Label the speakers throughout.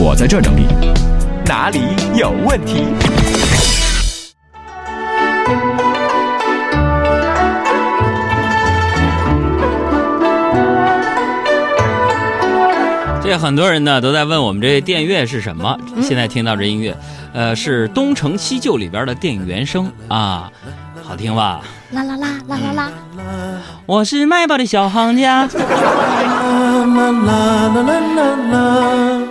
Speaker 1: 我在这整理。
Speaker 2: 哪里有问题？
Speaker 3: 这很多人呢都在问我们这电乐是什么。现在听到这音乐，呃，是《东成西就》里边的电影原声啊，好听吧？
Speaker 4: 啦啦啦啦啦啦！
Speaker 3: 我是卖报的小行家。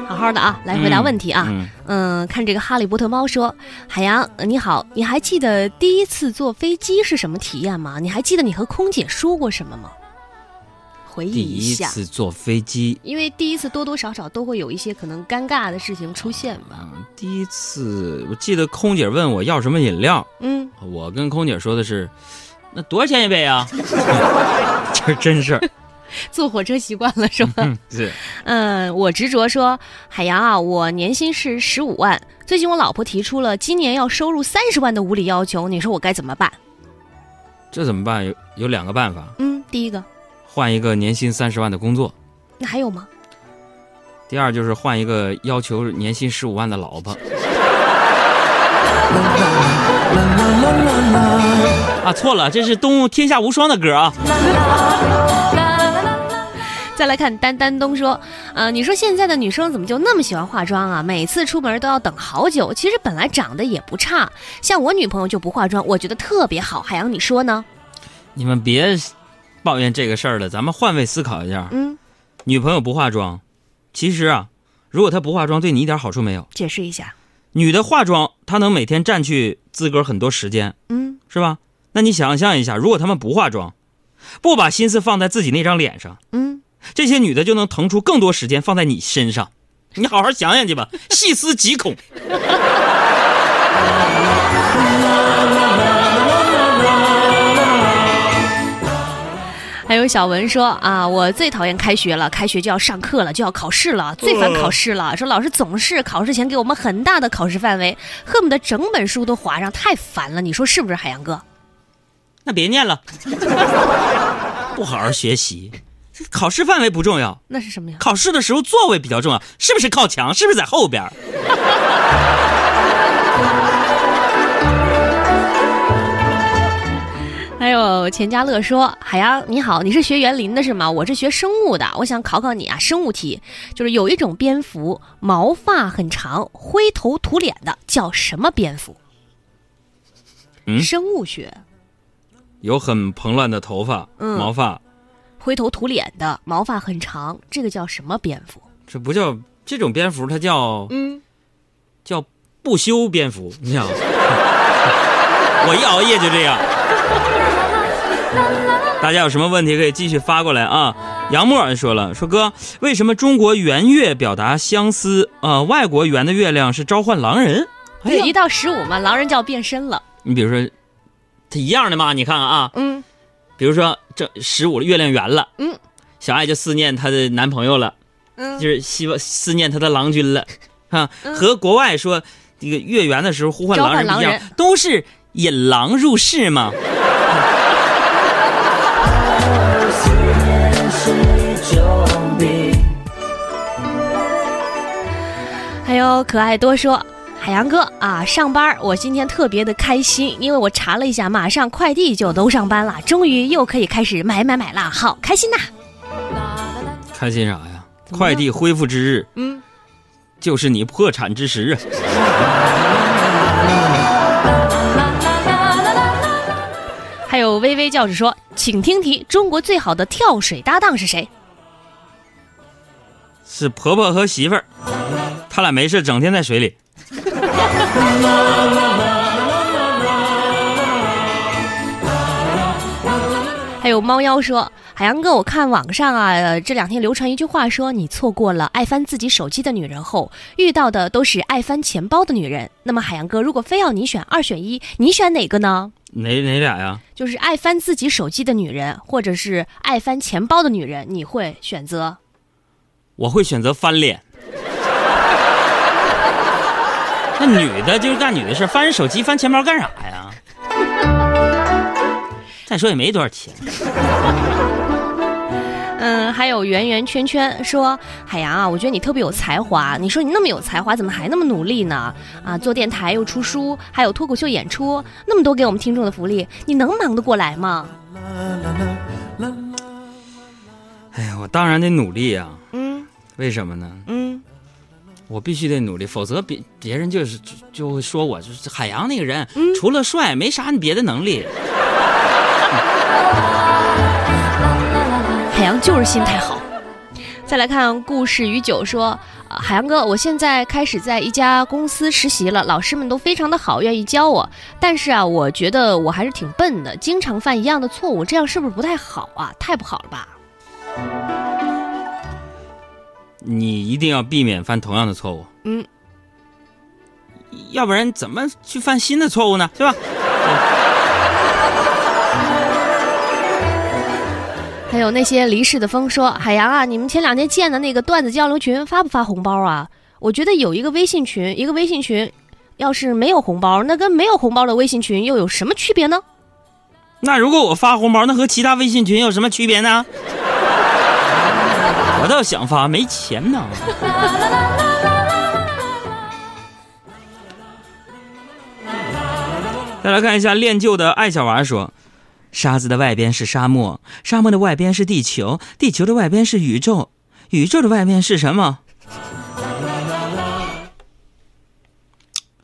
Speaker 4: 好好的啊，来回答问题啊。
Speaker 3: 嗯
Speaker 4: 嗯，看这个哈利波特猫说：“海洋，呃你好，你还记得第一次坐飞机是什么体验吗？你还记得你和空姐说过什么吗？回忆
Speaker 3: 第
Speaker 4: 一下，第
Speaker 3: 一次坐飞机，
Speaker 4: 因为第一次多多少少都会有一些可能尴尬的事情出现吧。
Speaker 3: 嗯第一次我记得空姐问我要什么饮料，
Speaker 4: 嗯，
Speaker 3: 我跟空姐说的是，那多少钱一杯啊？这是真事儿。
Speaker 4: 坐火车习惯了是吧？
Speaker 3: 嗯，是。
Speaker 4: 嗯，我执着说，海洋啊，我年薪是十五万，最近我老婆提出了今年要收入三十万的无理要求，你说我该怎么办？
Speaker 3: 这怎么办？有有两个办法，
Speaker 4: 嗯，第一个，
Speaker 3: 换一个年薪三十万的工作；
Speaker 4: 那还有吗？
Speaker 3: 第二就是换一个要求年薪十五万的老婆。啊，错了，这是《东天下无双》的歌啊。
Speaker 4: 再来看丹丹东说，呃，你说现在的女生怎么就那么喜欢化妆啊？每次出门都要等好久。其实本来长得也不差，像我女朋友就不化妆，我觉得特别好。海洋，你说呢？
Speaker 3: 你们别抱怨这个事儿了，咱们换位思考一下。
Speaker 4: 嗯，
Speaker 3: 女朋友不化妆，其实啊，如果她不化妆，对你一点好处没有。
Speaker 4: 解释一下。
Speaker 3: 女的化妆，她能每天占据自个儿很多时间，
Speaker 4: 嗯，
Speaker 3: 是吧？那你想象一下，如果她们不化妆，不把心思放在自己那张脸上，
Speaker 4: 嗯，
Speaker 3: 这些女的就能腾出更多时间放在你身上。你好好想想去吧，细思极恐。
Speaker 4: 还有小文说啊，我最讨厌开学了，开学就要上课了，就要考试了，最烦考试了。说老师总是考试前给我们很大的考试范围，恨不得整本书都划上，太烦了。你说是不是，海洋哥？
Speaker 3: 那别念了，不好好学习，这考试范围不重要，
Speaker 4: 那是什么呀？
Speaker 3: 考试的时候座位比较重要，是不是靠墙？是不是在后边儿？
Speaker 4: 还有钱嘉乐说：“海洋你好，你是学园林的是吗？我是学生物的，我想考考你啊，生物题，就是有一种蝙蝠毛发很长，灰头土脸的，叫什么蝙蝠？
Speaker 3: 嗯
Speaker 4: 生物学，
Speaker 3: 有很蓬乱的头发、
Speaker 4: 嗯
Speaker 3: 毛发，
Speaker 4: 灰头土脸的，毛发很长，这个叫什么蝙蝠？
Speaker 3: 这不叫这种蝙蝠，它叫
Speaker 4: 嗯，
Speaker 3: 叫不修蝙蝠，你想，我一熬夜就这样。大家有什么问题可以继续发过来啊？杨默说了，说哥，为什么中国圆月表达相思，呃，外国圆的月亮是召唤狼人？哎
Speaker 4: 对，一到十五嘛，狼人就要变身了。
Speaker 3: 你比如说，他一样的嘛，你看看啊，
Speaker 4: 嗯
Speaker 3: 比如说这十五月亮圆了，
Speaker 4: 嗯，
Speaker 3: 小爱就思念她的男朋友了，
Speaker 4: 嗯
Speaker 3: 就是希望思念她的郎君了，啊，和国外说这个月圆的时候呼唤
Speaker 4: 召
Speaker 3: 狼人不一样都是引狼入室嘛。
Speaker 4: 还有可爱多说。海洋哥啊，上班我今天特别的开心，因为我查了一下，马上快递就都上班了，终于又可以开始买买买啦，好开心呐！
Speaker 3: 开心啥呀？快递恢复之日
Speaker 4: 嗯，
Speaker 3: 就是你破产之时啊！
Speaker 4: 还有微微教授说，请听题：中国最好的跳水搭档是谁？
Speaker 3: 是婆婆和媳妇儿，他俩没事整天在水里。
Speaker 4: 还有猫妖说，海洋哥，我看网上啊，呃这两天流传一句话说，你错过了爱翻自己手机的女人后，遇到的都是爱翻钱包的女人。那么海洋哥，如果非要你选二选一，你选哪个呢？
Speaker 3: 哪哪俩呀？
Speaker 4: 就是爱翻自己手机的女人，或者是爱翻钱包的女人，你会选择？
Speaker 3: 我会选择翻脸。那女的就是干女的事，翻人手机、翻钱包干啥呀？再说也没多少钱。
Speaker 4: 嗯，还有圆圆圈圈说：“海洋啊，我觉得你特别有才华。你说你那么有才华，怎么还那么努力呢？啊，做电台又出书，还有脱口秀演出，那么多给我们听众的福利，你能忙得过来吗？”
Speaker 3: 哎呀，我当然得努力呀、
Speaker 4: 嗯
Speaker 3: 为什么呢？
Speaker 4: 嗯，
Speaker 3: 我必须得努力，否则别别人就是就就会说我就是海洋那个人，
Speaker 4: 嗯
Speaker 3: 除了帅没啥别的能力。
Speaker 4: 海洋就是心态好。再来看故事与酒说，啊海洋哥，我现在开始在一家公司实习了，老师们都非常的好，愿意教我。但是啊，我觉得我还是挺笨的，经常犯一样的错误，这样是不是不太好啊？太不好了吧？
Speaker 3: 你一定要避免犯同样的错误，
Speaker 4: 嗯，
Speaker 3: 要不然怎么去犯新的错误呢？是吧？
Speaker 4: 还有那些离世的风说：“海洋啊，你们前两天建的那个段子交流群发不发红包啊？我觉得有一个微信群，一个微信群，要是没有红包，那跟没有红包的微信群又有什么区别呢？
Speaker 3: 那如果我发红包，那和其他微信群有什么区别呢？我倒想发，没钱呢。再来看一下练就的爱小娃说：“沙子的外边是沙漠，沙漠的外边是地球，地球的外边是宇宙，宇宙的外边是什么？”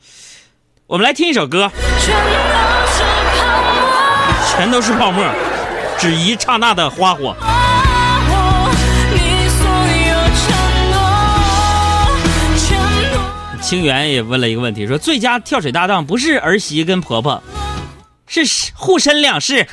Speaker 3: 我们来听一首歌，全都是泡沫，只一刹那的花火。清源也问了一个问题，说最佳跳水搭档不是儿媳跟婆婆，是护身两世。